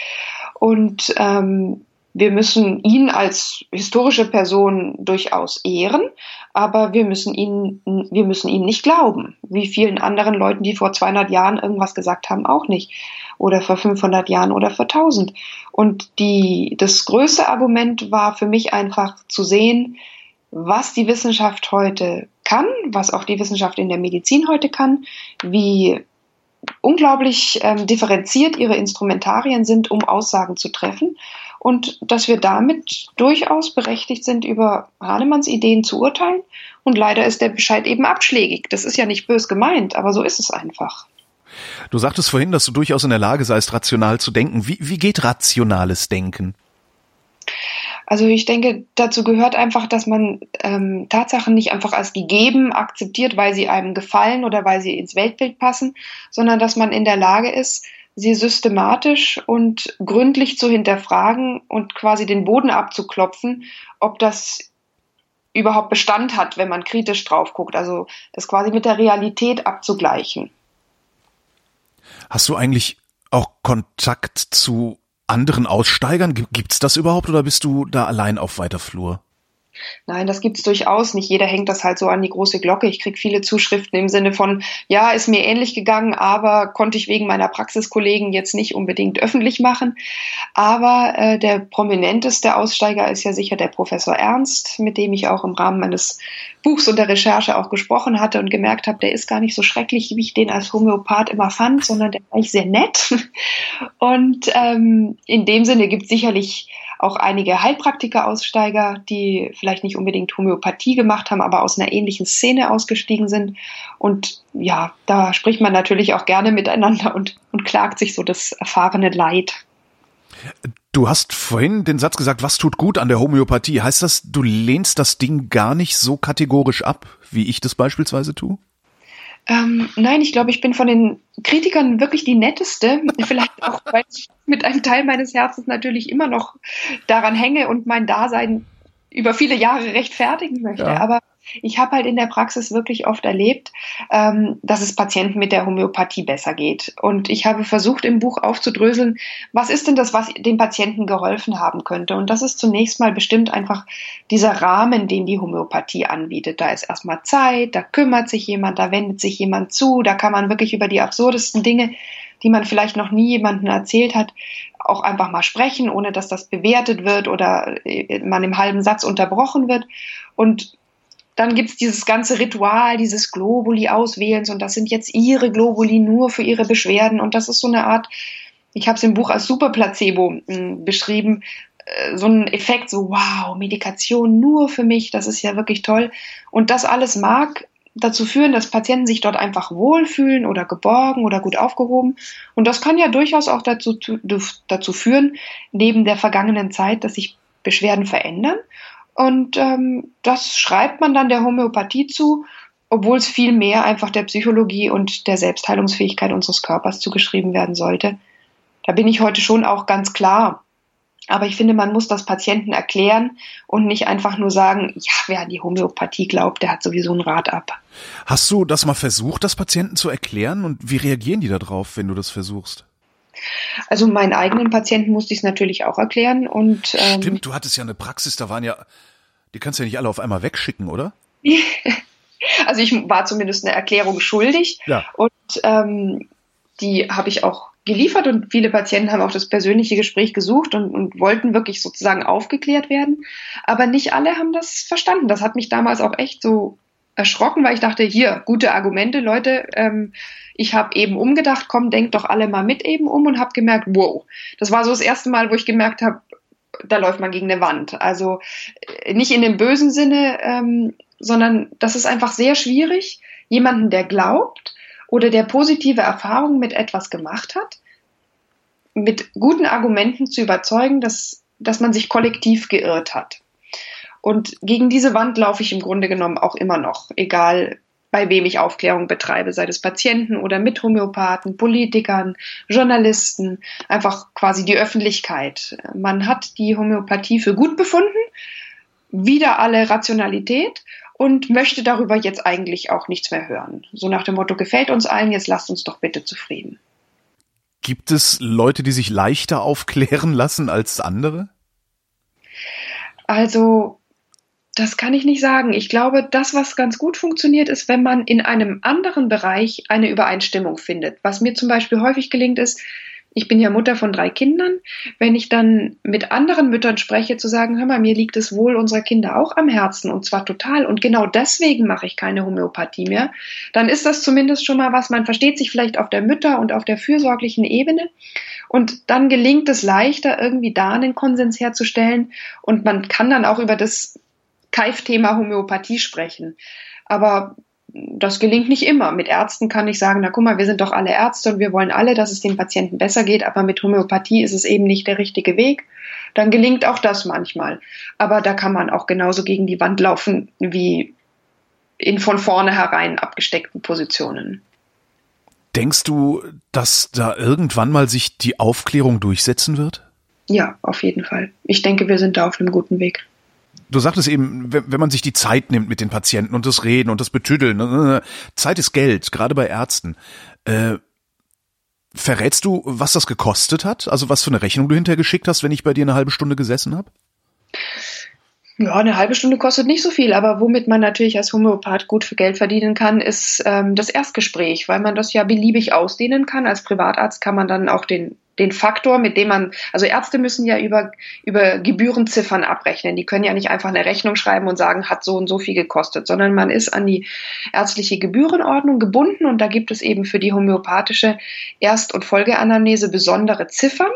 C: und ähm, wir müssen ihn als historische Person durchaus ehren, aber wir müssen ihn, wir müssen ihm nicht glauben, wie vielen anderen Leuten, die vor 200 Jahren irgendwas gesagt haben, auch nicht. Oder vor 500 Jahren oder vor 1000. Und die, das größte Argument war für mich einfach zu sehen, was die Wissenschaft heute kann, was auch die Wissenschaft in der Medizin heute kann, wie unglaublich ähm, differenziert ihre Instrumentarien sind, um Aussagen zu treffen und dass wir damit durchaus berechtigt sind, über Hahnemanns Ideen zu urteilen. Und leider ist der Bescheid eben abschlägig. Das ist ja nicht bös gemeint, aber so ist es einfach.
B: Du sagtest vorhin, dass du durchaus in der Lage seist, rational zu denken. Wie, wie geht rationales Denken?
C: Also ich denke, dazu gehört einfach, dass man ähm, Tatsachen nicht einfach als gegeben akzeptiert, weil sie einem gefallen oder weil sie ins Weltbild passen, sondern dass man in der Lage ist, sie systematisch und gründlich zu hinterfragen und quasi den Boden abzuklopfen, ob das überhaupt Bestand hat, wenn man kritisch drauf guckt. Also das quasi mit der Realität abzugleichen.
B: Hast du eigentlich auch Kontakt zu anderen Aussteigern? Gibt's das überhaupt oder bist du da allein auf weiter Flur?
C: Nein, das gibt es durchaus nicht. Jeder hängt das halt so an die große Glocke. Ich kriege viele Zuschriften im Sinne von, ja, ist mir ähnlich gegangen, aber konnte ich wegen meiner Praxiskollegen jetzt nicht unbedingt öffentlich machen. Aber äh, der prominenteste Aussteiger ist ja sicher der Professor Ernst, mit dem ich auch im Rahmen meines Buchs und der Recherche auch gesprochen hatte und gemerkt habe, der ist gar nicht so schrecklich, wie ich den als Homöopath immer fand, sondern der war eigentlich sehr nett. Und ähm, in dem Sinne gibt es sicherlich auch einige Heilpraktiker-Aussteiger, die vielleicht nicht unbedingt Homöopathie gemacht haben, aber aus einer ähnlichen Szene ausgestiegen sind. Und ja, da spricht man natürlich auch gerne miteinander und, und klagt sich so das erfahrene Leid.
B: Du hast vorhin den Satz gesagt, was tut gut an der Homöopathie? Heißt das, du lehnst das Ding gar nicht so kategorisch ab, wie ich das beispielsweise tue?
C: Ähm, nein, ich glaube, ich bin von den Kritikern wirklich die netteste. Vielleicht auch, weil ich mit einem Teil meines Herzens natürlich immer noch daran hänge und mein Dasein über viele Jahre rechtfertigen möchte. Ja. Aber ich habe halt in der Praxis wirklich oft erlebt, ähm, dass es Patienten mit der Homöopathie besser geht. Und ich habe versucht, im Buch aufzudröseln, was ist denn das, was dem Patienten geholfen haben könnte. Und das ist zunächst mal bestimmt einfach dieser Rahmen, den die Homöopathie anbietet. Da ist erstmal Zeit, da kümmert sich jemand, da wendet sich jemand zu, da kann man wirklich über die absurdesten Dinge, die man vielleicht noch nie jemandem erzählt hat, auch einfach mal sprechen, ohne dass das bewertet wird oder äh, man im halben Satz unterbrochen wird. Und dann gibt's dieses ganze Ritual, dieses Globuli-Auswählens und das sind jetzt ihre Globuli nur für ihre Beschwerden und das ist so eine Art, ich habe es im Buch als Superplacebo äh, beschrieben, äh, so ein Effekt, so wow, Medikation nur für mich, das ist ja wirklich toll. Und das alles mag dazu führen, dass Patienten sich dort einfach wohlfühlen oder geborgen oder gut aufgehoben. Und das kann ja durchaus auch dazu, dazu führen, neben der vergangenen Zeit, dass sich Beschwerden verändern und ähm, das schreibt man dann der Homöopathie zu, obwohl es viel mehr einfach der Psychologie und der Selbstheilungsfähigkeit unseres Körpers zugeschrieben werden sollte. Da bin ich heute schon auch ganz klar. Aber ich finde, man muss das Patienten erklären und nicht einfach nur sagen, ja, wer an die Homöopathie glaubt, der hat sowieso ein Rad ab.
B: Hast du das mal versucht, das Patienten zu erklären? Und wie reagieren die darauf, wenn du das versuchst?
C: Also meinen eigenen Patienten musste ich es natürlich auch erklären und
B: ähm, stimmt, du hattest ja eine Praxis, da waren ja, die kannst du ja nicht alle auf einmal wegschicken, oder?
C: also ich war zumindest eine Erklärung schuldig ja. und ähm, die habe ich auch geliefert und viele Patienten haben auch das persönliche Gespräch gesucht und, und, wollten wirklich sozusagen aufgeklärt werden. Aber nicht alle haben das verstanden. Das hat mich damals auch echt so erschrocken, weil ich dachte, hier, gute Argumente, Leute. Ähm, ich habe eben umgedacht, komm, denkt doch alle mal mit eben um und habe gemerkt, wow, das war so das erste Mal, wo ich gemerkt habe, da läuft man gegen eine Wand. Also äh, nicht in dem bösen Sinne, ähm, sondern das ist einfach sehr schwierig, jemanden, der glaubt oder der positive Erfahrungen mit etwas gemacht hat, mit guten Argumenten zu überzeugen, dass, dass man sich kollektiv geirrt hat. Und gegen diese Wand laufe ich im Grunde genommen auch immer noch, egal bei wem ich Aufklärung betreibe, sei es Patienten oder mit Homöopathen, Politikern, Journalisten, einfach quasi die Öffentlichkeit. Man hat die Homöopathie für gut befunden, wieder alle Rationalität und möchte darüber jetzt eigentlich auch nichts mehr hören. So nach dem Motto, gefällt uns allen, jetzt lasst uns doch bitte zufrieden.
B: Gibt es Leute, die sich leichter aufklären lassen als andere?
C: Also das kann ich nicht sagen. Ich glaube, das, was ganz gut funktioniert, ist, wenn man in einem anderen Bereich eine Übereinstimmung findet. Was mir zum Beispiel häufig gelingt, ist, ich bin ja Mutter von drei Kindern, wenn ich dann mit anderen Müttern spreche, zu sagen, hör mal, mir liegt das Wohl unserer Kinder auch am Herzen und zwar total und genau deswegen mache ich keine Homöopathie mehr, dann ist das zumindest schon mal was, man versteht sich vielleicht auf der Mütter- und auf der fürsorglichen Ebene und dann gelingt es leichter, irgendwie da einen Konsens herzustellen und man kann dann auch über das Keif-Thema Homöopathie sprechen. Aber das gelingt nicht immer. Mit Ärzten kann ich sagen, na guck mal, wir sind doch alle Ärzte und wir wollen alle, dass es den Patienten besser geht, aber mit Homöopathie ist es eben nicht der richtige Weg. Dann gelingt auch das manchmal. Aber da kann man auch genauso gegen die Wand laufen wie in von vornherein abgesteckten Positionen.
B: Denkst du, dass da irgendwann mal sich die Aufklärung durchsetzen wird?
C: Ja, auf jeden Fall. Ich denke, wir sind da auf einem guten Weg
B: du sagtest eben, wenn, man sich die Zeit nimmt mit den Patienten und das Reden und das Betüdeln, ne, ne, ne, Zeit ist Geld, gerade bei Ärzten. Äh, verrätst du, was das gekostet hat? Also was für eine Rechnung du hinterher geschickt hast, wenn ich bei dir eine halbe Stunde gesessen habe?
C: Ja, eine halbe Stunde kostet nicht so viel, aber womit man natürlich als Homöopath gut für Geld verdienen kann, ist ähm, das Erstgespräch, weil man das ja beliebig ausdehnen kann. Als Privatarzt kann man dann auch den den Faktor, mit dem man, also Ärzte müssen ja über, über Gebührenziffern abrechnen. Die können ja nicht einfach eine Rechnung schreiben und sagen, hat so und so viel gekostet, sondern man ist an die ärztliche Gebührenordnung gebunden und da gibt es eben für die homöopathische Erst- und Folgeanamnese besondere Ziffern.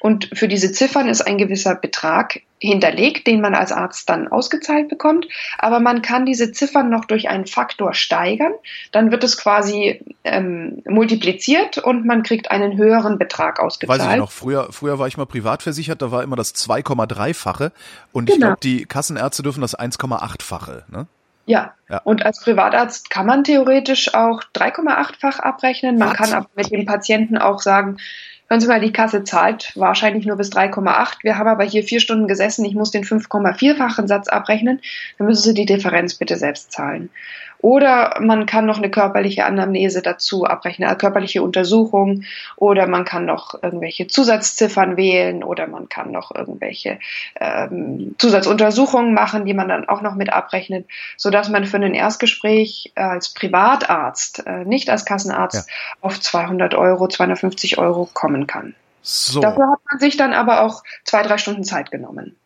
C: Und für diese Ziffern ist ein gewisser Betrag hinterlegt, den man als Arzt dann ausgezahlt bekommt. Aber man kann diese Ziffern noch durch einen Faktor steigern. Dann wird es quasi ähm, multipliziert und man kriegt einen höheren Betrag ausgezahlt.
B: Weiß ich noch, früher, früher war ich mal privat versichert, da war immer das 2,3-fache und genau. ich glaube, die Kassenärzte dürfen das 1,8-fache. Ne?
C: Ja. ja. und als Privatarzt kann man theoretisch auch 3,8-fach abrechnen. Man Was? kann aber mit dem Patienten auch sagen, Hören Sie mal, die Kasse zahlt wahrscheinlich nur bis 3,8. Wir haben aber hier vier Stunden gesessen. Ich muss den 5,4-fachen Satz abrechnen. Dann müssen Sie die Differenz bitte selbst zahlen. Oder man kann noch eine körperliche Anamnese dazu abrechnen, eine körperliche Untersuchung. Oder man kann noch irgendwelche Zusatzziffern wählen. Oder man kann noch irgendwelche ähm, Zusatzuntersuchungen machen, die man dann auch noch mit abrechnet, sodass man für ein Erstgespräch als Privatarzt, äh, nicht als Kassenarzt, ja. auf 200 Euro, 250 Euro kommen kann. So. Dafür hat man sich dann aber auch zwei, drei Stunden Zeit genommen.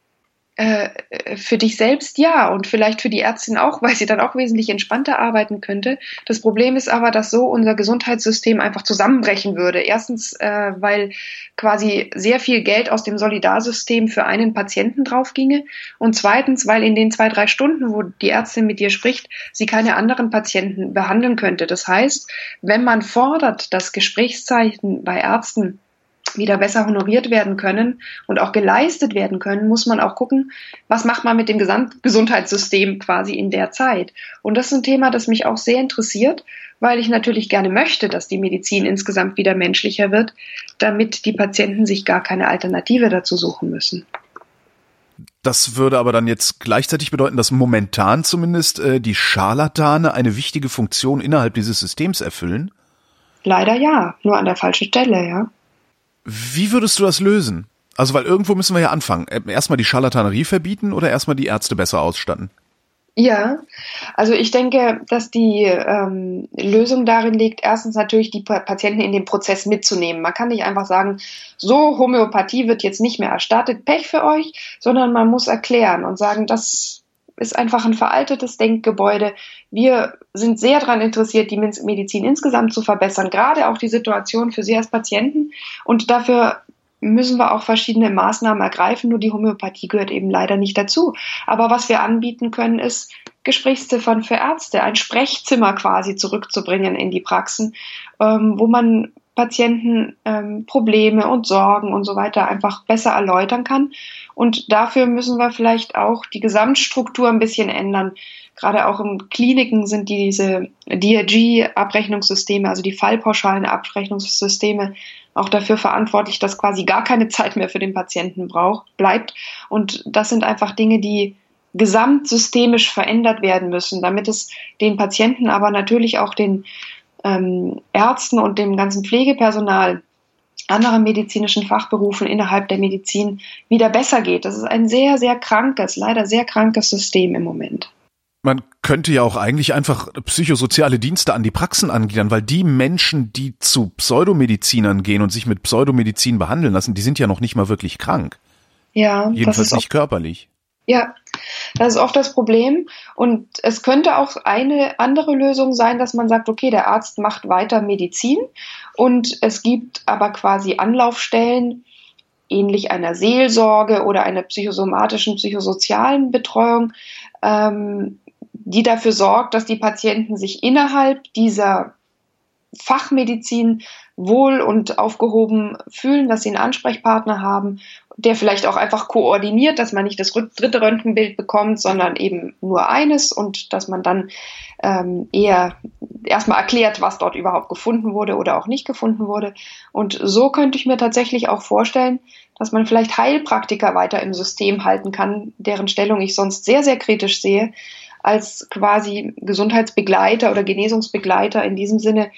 C: Äh, für dich selbst ja und vielleicht für die Ärztin auch, weil sie dann auch wesentlich entspannter arbeiten könnte. Das Problem ist aber, dass so unser Gesundheitssystem einfach zusammenbrechen würde. Erstens, äh, weil quasi sehr viel Geld aus dem Solidarsystem für einen Patienten drauf ginge und zweitens, weil in den zwei, drei Stunden, wo die Ärztin mit dir spricht, sie keine anderen Patienten behandeln könnte. Das heißt, wenn man fordert, dass Gesprächszeichen bei Ärzten wieder besser honoriert werden können und auch geleistet werden können, muss man auch gucken, was macht man mit dem Gesamtgesundheitssystem quasi in der Zeit. Und das ist ein Thema, das mich auch sehr interessiert, weil ich natürlich gerne möchte, dass die Medizin insgesamt wieder menschlicher wird, damit die Patienten sich gar keine Alternative dazu suchen müssen.
B: Das würde aber dann jetzt gleichzeitig bedeuten, dass momentan zumindest äh, die Scharlatane eine wichtige Funktion innerhalb dieses Systems erfüllen?
C: Leider ja, nur an der falschen Stelle, ja.
B: Wie würdest du das lösen? Also, weil irgendwo müssen wir ja anfangen. Äh, erstmal die Scharlatanerie verbieten oder erstmal die Ärzte besser ausstatten?
C: Ja, also ich denke, dass die ähm, Lösung darin liegt, erstens natürlich die Patienten in den Prozess mitzunehmen. Man kann nicht einfach sagen, so Homöopathie wird jetzt nicht mehr erstattet, Pech für euch, sondern man muss erklären und sagen, das ist einfach ein veraltetes Denkgebäude. Wir sind sehr daran interessiert, die Medizin insgesamt zu verbessern, gerade auch die Situation für Sie als Patienten. Und dafür müssen wir auch verschiedene Maßnahmen ergreifen. Nur die Homöopathie gehört eben leider nicht dazu. Aber was wir anbieten können, ist Gesprächsziffern für Ärzte, ein Sprechzimmer quasi zurückzubringen in die Praxen, ähm, wo man Patienten ähm, Probleme und Sorgen und so weiter einfach besser erläutern kann. Und dafür müssen wir vielleicht auch die Gesamtstruktur ein bisschen ändern. Gerade auch in Kliniken sind diese DRG-Abrechnungssysteme, also die fallpauschalen Abrechnungssysteme, auch dafür verantwortlich, dass quasi gar keine Zeit mehr für den Patienten braucht, bleibt. Und das sind einfach Dinge, die gesamtsystemisch verändert werden müssen, damit es den Patienten, aber natürlich auch den ähm, Ärzten und dem ganzen Pflegepersonal anderen medizinischen Fachberufen innerhalb der Medizin wieder besser geht. Das ist ein sehr, sehr krankes, leider sehr krankes System im Moment.
B: Man könnte ja auch eigentlich einfach psychosoziale Dienste an die Praxen angliedern, weil die Menschen, die zu Pseudomedizinern gehen und sich mit Pseudomedizin behandeln lassen, die sind ja noch nicht mal wirklich krank.
C: Ja,
B: jedenfalls nicht körperlich.
C: Ja, das ist oft das Problem. Und es könnte auch eine andere Lösung sein, dass man sagt, okay, der Arzt macht weiter Medizin und es gibt aber quasi Anlaufstellen, ähnlich einer Seelsorge oder einer psychosomatischen, psychosozialen Betreuung, ähm, die dafür sorgt, dass die Patienten sich innerhalb dieser Fachmedizin wohl und aufgehoben fühlen, dass sie einen Ansprechpartner haben, der vielleicht auch einfach koordiniert, dass man nicht das dritte Röntgenbild bekommt, sondern eben nur eines und dass man dann ähm, eher erstmal erklärt, was dort überhaupt gefunden wurde oder auch nicht gefunden wurde. Und so könnte ich mir tatsächlich auch vorstellen, dass man vielleicht Heilpraktiker weiter im System halten kann, deren Stellung ich sonst sehr, sehr kritisch sehe, als quasi Gesundheitsbegleiter oder Genesungsbegleiter in diesem Sinne,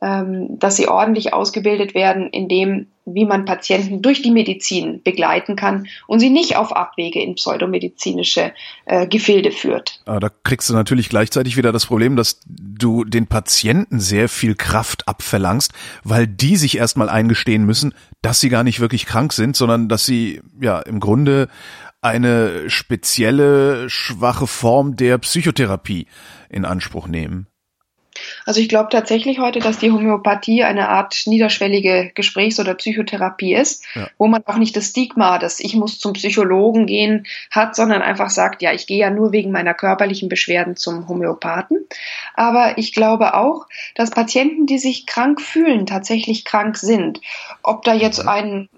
C: dass sie ordentlich ausgebildet werden, in dem, wie man Patienten durch die Medizin begleiten kann und sie nicht auf Abwege in pseudomedizinische äh, Gefilde führt.
B: Da kriegst du natürlich gleichzeitig wieder das Problem, dass du den Patienten sehr viel Kraft abverlangst, weil die sich erstmal eingestehen müssen, dass sie gar nicht wirklich krank sind, sondern dass sie ja im Grunde eine spezielle schwache Form der Psychotherapie in Anspruch nehmen.
C: Also ich glaube tatsächlich heute, dass die Homöopathie eine Art niederschwellige Gesprächs- oder Psychotherapie ist, ja. wo man auch nicht das Stigma, dass ich muss zum Psychologen gehen hat, sondern einfach sagt, ja, ich gehe ja nur wegen meiner körperlichen Beschwerden zum Homöopathen. Aber ich glaube auch, dass Patienten, die sich krank fühlen, tatsächlich krank sind. Ob da jetzt ein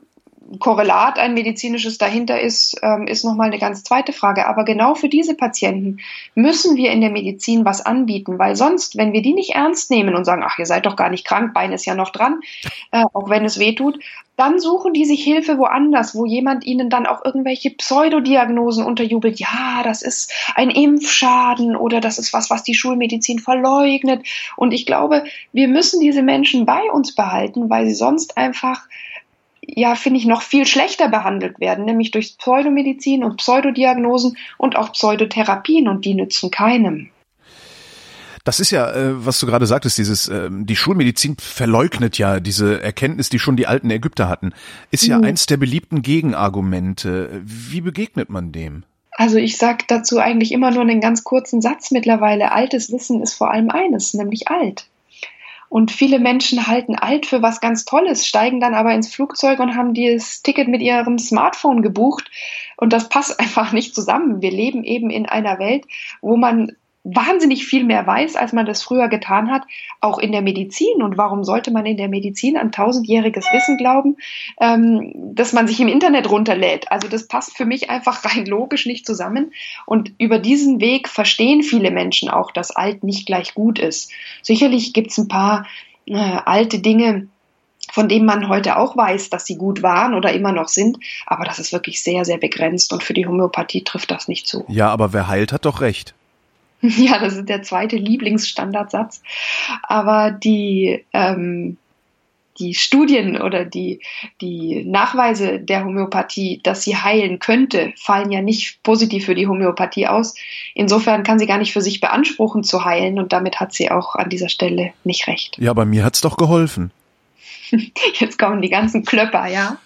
C: Korrelat ein medizinisches dahinter ist, ähm, ist nochmal eine ganz zweite Frage. Aber genau für diese Patienten müssen wir in der Medizin was anbieten, weil sonst, wenn wir die nicht ernst nehmen und sagen, ach, ihr seid doch gar nicht krank, Bein ist ja noch dran, äh, auch wenn es weh tut, dann suchen die sich Hilfe woanders, wo jemand ihnen dann auch irgendwelche Pseudodiagnosen unterjubelt. Ja, das ist ein Impfschaden oder das ist was, was die Schulmedizin verleugnet. Und ich glaube, wir müssen diese Menschen bei uns behalten, weil sie sonst einfach ja, finde ich, noch viel schlechter behandelt werden, nämlich durch Pseudomedizin und Pseudodiagnosen und auch Pseudotherapien und die nützen keinem.
B: Das ist ja, äh, was du gerade sagtest, dieses, äh, die Schulmedizin verleugnet ja diese Erkenntnis, die schon die alten Ägypter hatten. Ist ja mhm. eins der beliebten Gegenargumente. Wie begegnet man dem?
C: Also ich sage dazu eigentlich immer nur einen ganz kurzen Satz mittlerweile. Altes Wissen ist vor allem eines, nämlich alt. Und viele Menschen halten alt für was ganz Tolles, steigen dann aber ins Flugzeug und haben dieses Ticket mit ihrem Smartphone gebucht. Und das passt einfach nicht zusammen. Wir leben eben in einer Welt, wo man wahnsinnig viel mehr weiß, als man das früher getan hat, auch in der Medizin. Und warum sollte man in der Medizin an tausendjähriges Wissen glauben, ähm, dass man sich im Internet runterlädt? Also das passt für mich einfach rein logisch nicht zusammen. Und über diesen Weg verstehen viele Menschen auch, dass alt nicht gleich gut ist. Sicherlich gibt es ein paar äh, alte Dinge, von denen man heute auch weiß, dass sie gut waren oder immer noch sind. Aber das ist wirklich sehr, sehr begrenzt und für die Homöopathie trifft das nicht zu.
B: Ja, aber wer heilt, hat doch recht.
C: Ja, das ist der zweite Lieblingsstandardsatz. Aber die, ähm, die Studien oder die, die Nachweise der Homöopathie, dass sie heilen könnte, fallen ja nicht positiv für die Homöopathie aus. Insofern kann sie gar nicht für sich beanspruchen zu heilen und damit hat sie auch an dieser Stelle nicht recht.
B: Ja, bei mir hat's doch geholfen.
C: Jetzt kommen die ganzen Klöpper, ja.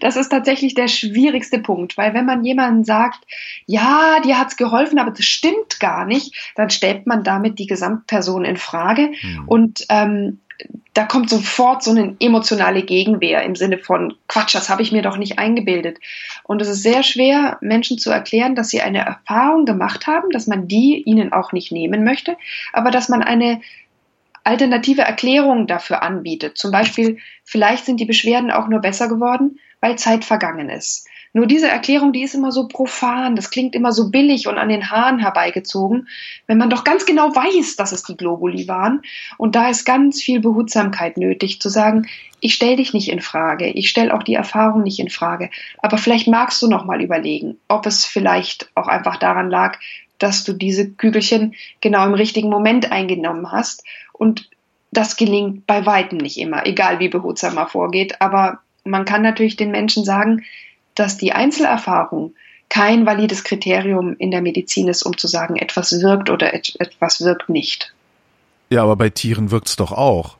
C: Das ist tatsächlich der schwierigste Punkt, weil wenn man jemandem sagt, ja, dir hat's geholfen, aber das stimmt gar nicht, dann stellt man damit die Gesamtperson in Frage hm. und ähm, da kommt sofort so eine emotionale Gegenwehr im Sinne von Quatsch, das habe ich mir doch nicht eingebildet. Und es ist sehr schwer, Menschen zu erklären, dass sie eine Erfahrung gemacht haben, dass man die ihnen auch nicht nehmen möchte, aber dass man eine alternative Erklärungen dafür anbietet. Zum Beispiel, vielleicht sind die Beschwerden auch nur besser geworden, weil Zeit vergangen ist. Nur diese Erklärung, die ist immer so profan, das klingt immer so billig und an den Haaren herbeigezogen, wenn man doch ganz genau weiß, dass es die Globuli waren. Und da ist ganz viel Behutsamkeit nötig, zu sagen, ich stelle dich nicht in Frage, ich stelle auch die Erfahrung nicht in Frage, aber vielleicht magst du noch mal überlegen, ob es vielleicht auch einfach daran lag, dass du diese Kügelchen genau im richtigen Moment eingenommen hast. Und das gelingt bei weitem nicht immer, egal wie behutsam man vorgeht. Aber man kann natürlich den Menschen sagen, dass die Einzelerfahrung kein valides Kriterium in der Medizin ist, um zu sagen, etwas wirkt oder etwas wirkt nicht.
B: Ja, aber bei Tieren wirkt es doch auch.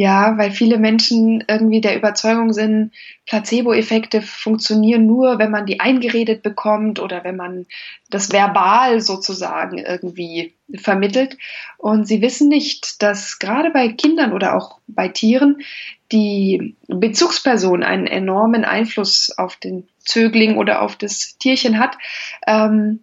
C: Ja, weil viele Menschen irgendwie der Überzeugung sind, Placebo-Effekte funktionieren nur, wenn man die eingeredet bekommt oder wenn man das verbal sozusagen irgendwie vermittelt. Und sie wissen nicht, dass gerade bei Kindern oder auch bei Tieren die Bezugsperson einen enormen Einfluss auf den Zögling oder auf das Tierchen hat. Ähm,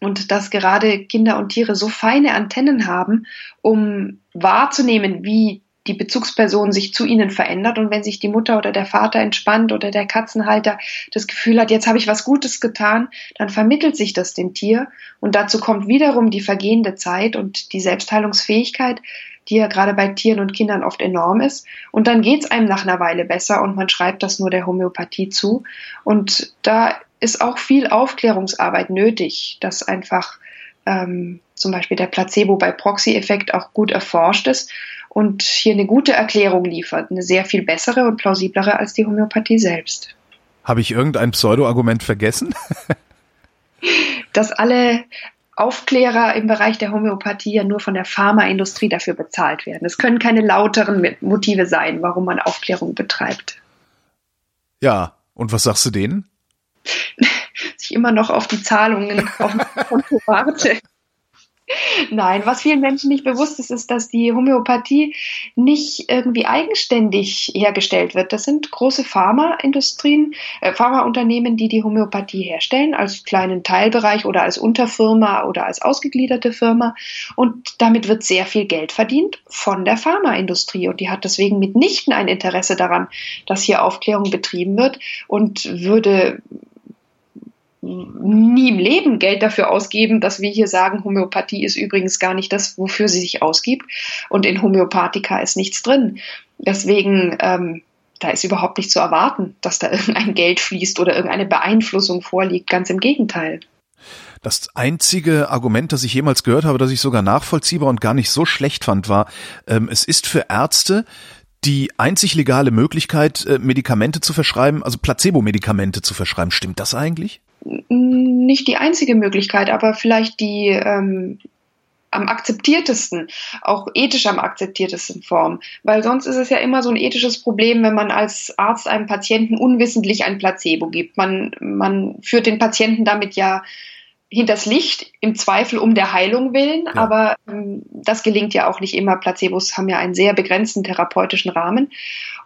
C: und dass gerade Kinder und Tiere so feine Antennen haben, um wahrzunehmen, wie die Bezugsperson sich zu ihnen verändert und wenn sich die Mutter oder der Vater entspannt oder der Katzenhalter das Gefühl hat, jetzt habe ich was Gutes getan, dann vermittelt sich das dem Tier und dazu kommt wiederum die vergehende Zeit und die Selbstheilungsfähigkeit, die ja gerade bei Tieren und Kindern oft enorm ist. Und dann geht's einem nach einer Weile besser und man schreibt das nur der Homöopathie zu. Und da ist auch viel Aufklärungsarbeit nötig, dass einfach ähm, zum Beispiel der Placebo bei Proxy-Effekt auch gut erforscht ist und hier eine gute Erklärung liefert, eine sehr viel bessere und plausiblere als die Homöopathie selbst.
B: Habe ich irgendein Pseudo-Argument vergessen?
C: Dass alle Aufklärer im Bereich der Homöopathie ja nur von der Pharmaindustrie dafür bezahlt werden. Es können keine lauteren Motive sein, warum man Aufklärung betreibt.
B: Ja, und was sagst du denen?
C: ich immer noch auf die Zahlungen auf dem Konto warte. Nein, was vielen Menschen nicht bewusst ist, ist, dass die Homöopathie nicht irgendwie eigenständig hergestellt wird. Das sind große Pharmaindustrien, äh, Pharmaunternehmen, die die Homöopathie herstellen, als kleinen Teilbereich oder als Unterfirma oder als ausgegliederte Firma. Und damit wird sehr viel Geld verdient von der Pharmaindustrie. Und die hat deswegen mitnichten ein Interesse daran, dass hier Aufklärung betrieben wird und würde nie im Leben Geld dafür ausgeben, dass wir hier sagen, Homöopathie ist übrigens gar nicht das, wofür sie sich ausgibt. Und in Homöopathika ist nichts drin. Deswegen, ähm, da ist überhaupt nicht zu erwarten, dass da irgendein Geld fließt oder irgendeine Beeinflussung vorliegt. Ganz im Gegenteil.
B: Das einzige Argument, das ich jemals gehört habe, das ich sogar nachvollziehbar und gar nicht so schlecht fand, war, ähm, es ist für Ärzte die einzig legale Möglichkeit, äh, Medikamente zu verschreiben, also Placebo-Medikamente zu verschreiben. Stimmt das eigentlich?
C: Nicht die einzige Möglichkeit, aber vielleicht die ähm, am akzeptiertesten, auch ethisch am akzeptiertesten Form. Weil sonst ist es ja immer so ein ethisches Problem, wenn man als Arzt einem Patienten unwissentlich ein Placebo gibt. Man, man führt den Patienten damit ja hinters Licht, im Zweifel um der Heilung willen, ja. aber ähm, das gelingt ja auch nicht immer. Placebos haben ja einen sehr begrenzten therapeutischen Rahmen.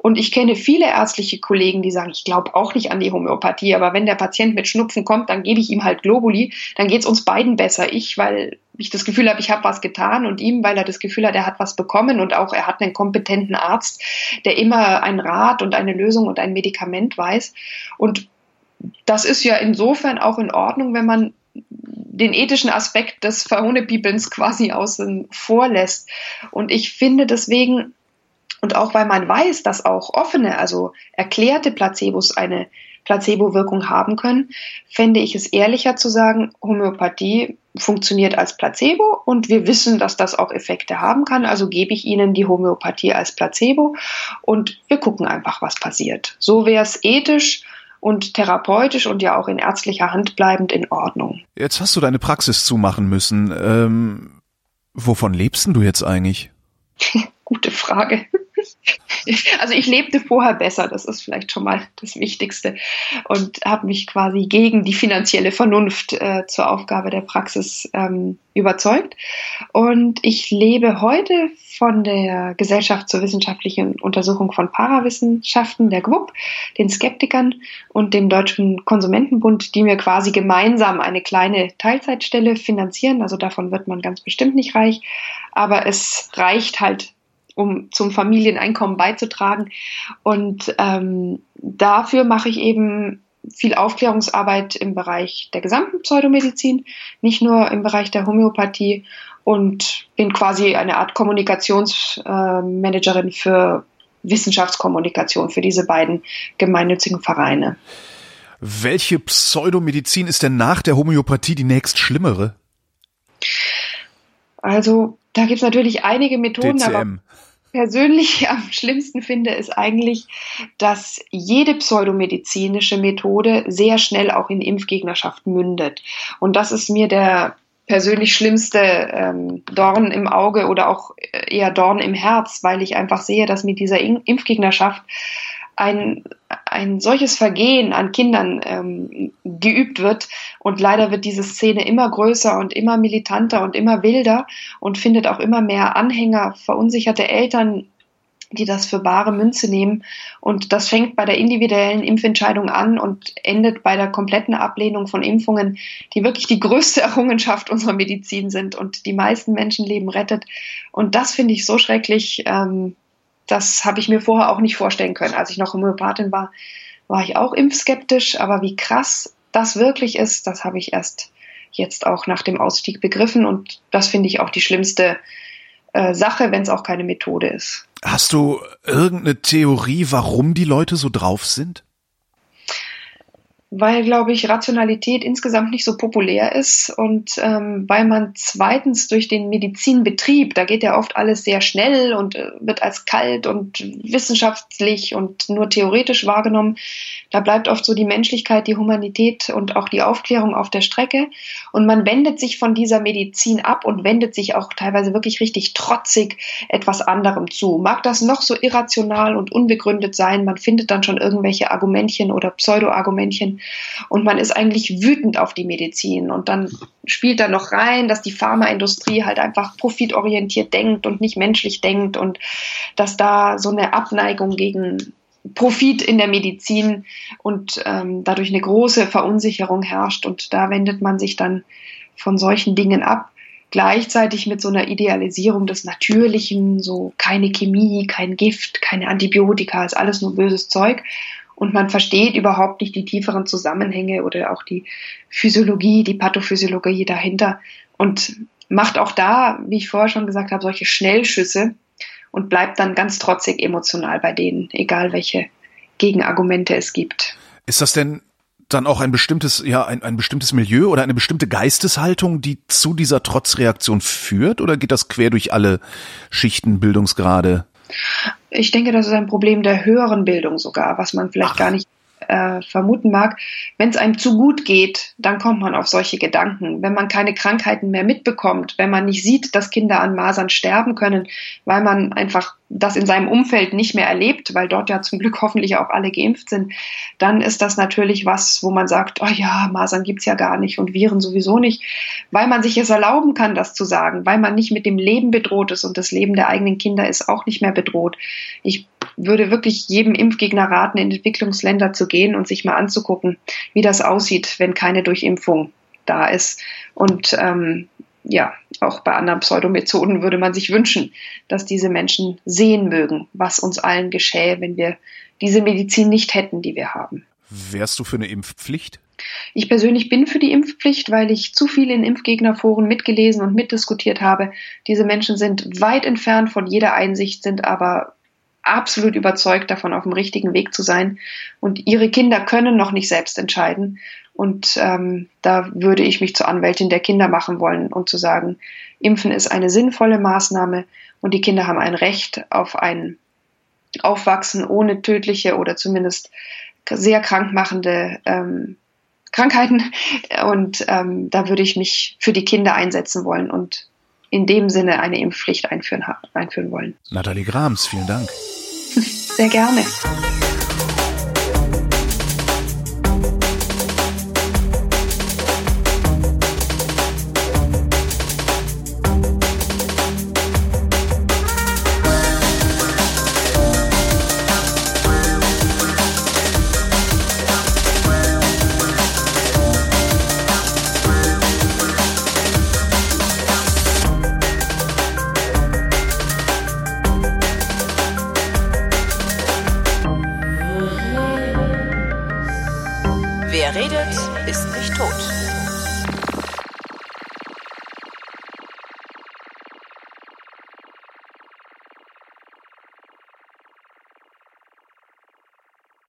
C: Und ich kenne viele ärztliche Kollegen, die sagen, ich glaube auch nicht an die Homöopathie, aber wenn der Patient mit Schnupfen kommt, dann gebe ich ihm halt Globuli, dann geht es uns beiden besser. Ich, weil ich das Gefühl habe, ich habe was getan und ihm, weil er das Gefühl hat, er hat was bekommen und auch er hat einen kompetenten Arzt, der immer einen Rat und eine Lösung und ein Medikament weiß. Und das ist ja insofern auch in Ordnung, wenn man den ethischen Aspekt des Verhohnepiepelns quasi außen vor lässt. Und ich finde deswegen, und auch weil man weiß, dass auch offene, also erklärte Placebos eine Placebo-Wirkung haben können, fände ich es ehrlicher zu sagen, Homöopathie funktioniert als Placebo und wir wissen, dass das auch Effekte haben kann. Also gebe ich Ihnen die Homöopathie als Placebo und wir gucken einfach, was passiert. So wäre es ethisch und therapeutisch und ja auch in ärztlicher Hand bleibend in Ordnung.
B: Jetzt hast du deine Praxis zumachen müssen. Ähm, wovon lebst denn du jetzt eigentlich?
C: Gute Frage. also ich lebte vorher besser, das ist vielleicht schon mal das Wichtigste und habe mich quasi gegen die finanzielle Vernunft äh, zur Aufgabe der Praxis ähm, überzeugt. Und ich lebe heute von der Gesellschaft zur wissenschaftlichen Untersuchung von Parawissenschaften, der GWUP, den Skeptikern und dem Deutschen Konsumentenbund, die mir quasi gemeinsam eine kleine Teilzeitstelle finanzieren. Also davon wird man ganz bestimmt nicht reich, aber es reicht halt um zum Familieneinkommen beizutragen. Und ähm, dafür mache ich eben viel Aufklärungsarbeit im Bereich der gesamten Pseudomedizin, nicht nur im Bereich der Homöopathie und bin quasi eine Art Kommunikationsmanagerin für Wissenschaftskommunikation für diese beiden gemeinnützigen Vereine.
B: Welche Pseudomedizin ist denn nach der Homöopathie die nächst schlimmere?
C: Also, da gibt es natürlich einige Methoden, DCM. aber persönlich am schlimmsten finde, ist eigentlich, dass jede pseudomedizinische Methode sehr schnell auch in Impfgegnerschaft mündet. Und das ist mir der persönlich schlimmste ähm, Dorn im Auge oder auch eher Dorn im Herz, weil ich einfach sehe, dass mit dieser Impfgegnerschaft ein, ein solches Vergehen an Kindern ähm, geübt wird. Und leider wird diese Szene immer größer und immer militanter und immer wilder und findet auch immer mehr Anhänger, verunsicherte Eltern, die das für bare Münze nehmen. Und das fängt bei der individuellen Impfentscheidung an und endet bei der kompletten Ablehnung von Impfungen, die wirklich die größte Errungenschaft unserer Medizin sind und die meisten Menschenleben rettet. Und das finde ich so schrecklich. Ähm, das habe ich mir vorher auch nicht vorstellen können. Als ich noch Homöopathin war, war ich auch impfskeptisch. Aber wie krass das wirklich ist, das habe ich erst jetzt auch nach dem Ausstieg begriffen. Und das finde ich auch die schlimmste äh, Sache, wenn es auch keine Methode ist.
B: Hast du irgendeine Theorie, warum die Leute so drauf sind?
C: Weil, glaube ich, Rationalität insgesamt nicht so populär ist und ähm, weil man zweitens durch den Medizinbetrieb, da geht ja oft alles sehr schnell und äh, wird als kalt und wissenschaftlich und nur theoretisch wahrgenommen, da bleibt oft so die Menschlichkeit, die Humanität und auch die Aufklärung auf der Strecke. Und man wendet sich von dieser Medizin ab und wendet sich auch teilweise wirklich richtig trotzig etwas anderem zu. Mag das noch so irrational und unbegründet sein, man findet dann schon irgendwelche Argumentchen oder Pseudo-Argumentchen, und man ist eigentlich wütend auf die Medizin. Und dann spielt da noch rein, dass die Pharmaindustrie halt einfach profitorientiert denkt und nicht menschlich denkt und dass da so eine Abneigung gegen Profit in der Medizin und ähm, dadurch eine große Verunsicherung herrscht. Und da wendet man sich dann von solchen Dingen ab gleichzeitig mit so einer Idealisierung des Natürlichen, so keine Chemie, kein Gift, keine Antibiotika, ist alles nur böses Zeug und man versteht überhaupt nicht die tieferen Zusammenhänge oder auch die Physiologie, die Pathophysiologie dahinter und macht auch da, wie ich vorher schon gesagt habe, solche Schnellschüsse und bleibt dann ganz trotzig emotional bei denen, egal welche Gegenargumente es gibt.
B: Ist das denn dann auch ein bestimmtes, ja, ein, ein bestimmtes Milieu oder eine bestimmte Geisteshaltung, die zu dieser Trotzreaktion führt, oder geht das quer durch alle Schichten, Bildungsgrade?
C: Ich denke, das ist ein Problem der höheren Bildung sogar, was man vielleicht Ach. gar nicht äh, vermuten mag. Wenn es einem zu gut geht, dann kommt man auf solche Gedanken. Wenn man keine Krankheiten mehr mitbekommt, wenn man nicht sieht, dass Kinder an Masern sterben können, weil man einfach das in seinem Umfeld nicht mehr erlebt, weil dort ja zum Glück hoffentlich auch alle geimpft sind, dann ist das natürlich was, wo man sagt, oh ja, Masern gibt's ja gar nicht und Viren sowieso nicht, weil man sich es erlauben kann, das zu sagen, weil man nicht mit dem Leben bedroht ist und das Leben der eigenen Kinder ist auch nicht mehr bedroht. Ich würde wirklich jedem Impfgegner raten, in Entwicklungsländer zu gehen und sich mal anzugucken, wie das aussieht, wenn keine Durchimpfung da ist. Und ähm, ja, auch bei anderen Pseudomethoden würde man sich wünschen, dass diese Menschen sehen mögen, was uns allen geschähe, wenn wir diese Medizin nicht hätten, die wir haben.
B: Wärst du für eine Impfpflicht?
C: Ich persönlich bin für die Impfpflicht, weil ich zu viel in Impfgegnerforen mitgelesen und mitdiskutiert habe. Diese Menschen sind weit entfernt von jeder Einsicht, sind aber absolut überzeugt davon, auf dem richtigen Weg zu sein. Und ihre Kinder können noch nicht selbst entscheiden. Und ähm, da würde ich mich zur Anwältin der Kinder machen wollen und zu sagen, Impfen ist eine sinnvolle Maßnahme und die Kinder haben ein Recht auf ein Aufwachsen ohne tödliche oder zumindest sehr krankmachende ähm, Krankheiten. Und ähm, da würde ich mich für die Kinder einsetzen wollen und in dem Sinne eine Impfpflicht einführen, einführen wollen.
B: Nathalie Grams, vielen Dank. Sehr gerne.